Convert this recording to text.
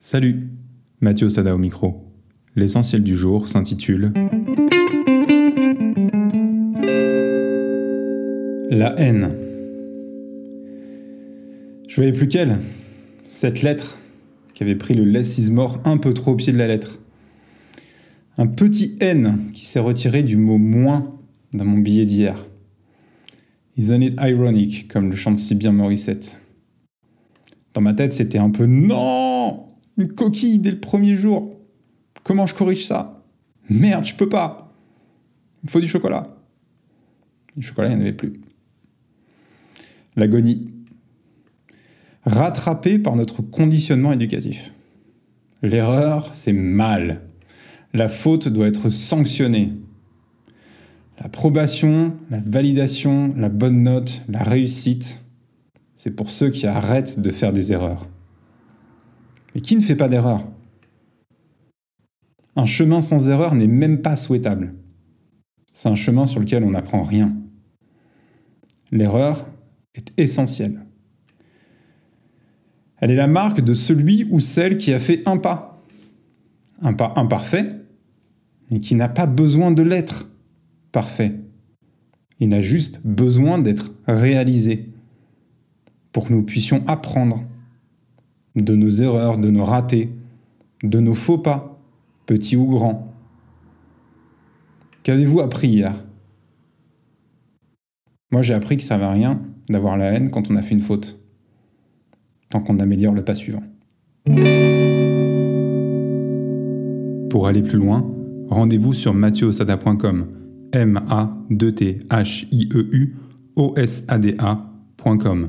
Salut, Mathieu Sada au micro. L'essentiel du jour s'intitule La haine. Je voyais plus qu'elle, cette lettre qui avait pris le less mort un peu trop au pied de la lettre. Un petit N qui s'est retiré du mot moins dans mon billet d'hier. Isn't it ironic, comme le chante si bien Morissette. Dans ma tête, c'était un peu non une coquille dès le premier jour. Comment je corrige ça? Merde, je peux pas. Il faut du chocolat. Du chocolat, il n'y en avait plus. L'agonie. Rattrapée par notre conditionnement éducatif. L'erreur, c'est mal. La faute doit être sanctionnée. L'approbation, la validation, la bonne note, la réussite, c'est pour ceux qui arrêtent de faire des erreurs. Mais qui ne fait pas d'erreur? Un chemin sans erreur n'est même pas souhaitable. C'est un chemin sur lequel on n'apprend rien. L'erreur est essentielle. Elle est la marque de celui ou celle qui a fait un pas. Un pas imparfait, mais qui n'a pas besoin de l'être parfait. Il a juste besoin d'être réalisé pour que nous puissions apprendre de nos erreurs, de nos ratés, de nos faux pas, petits ou grands. Qu'avez-vous appris hier? Moi j'ai appris que ça ne à rien d'avoir la haine quand on a fait une faute, tant qu'on améliore le pas suivant. Pour aller plus loin, rendez-vous sur mathieuosada.com, m a d t h i e u o s a d a.com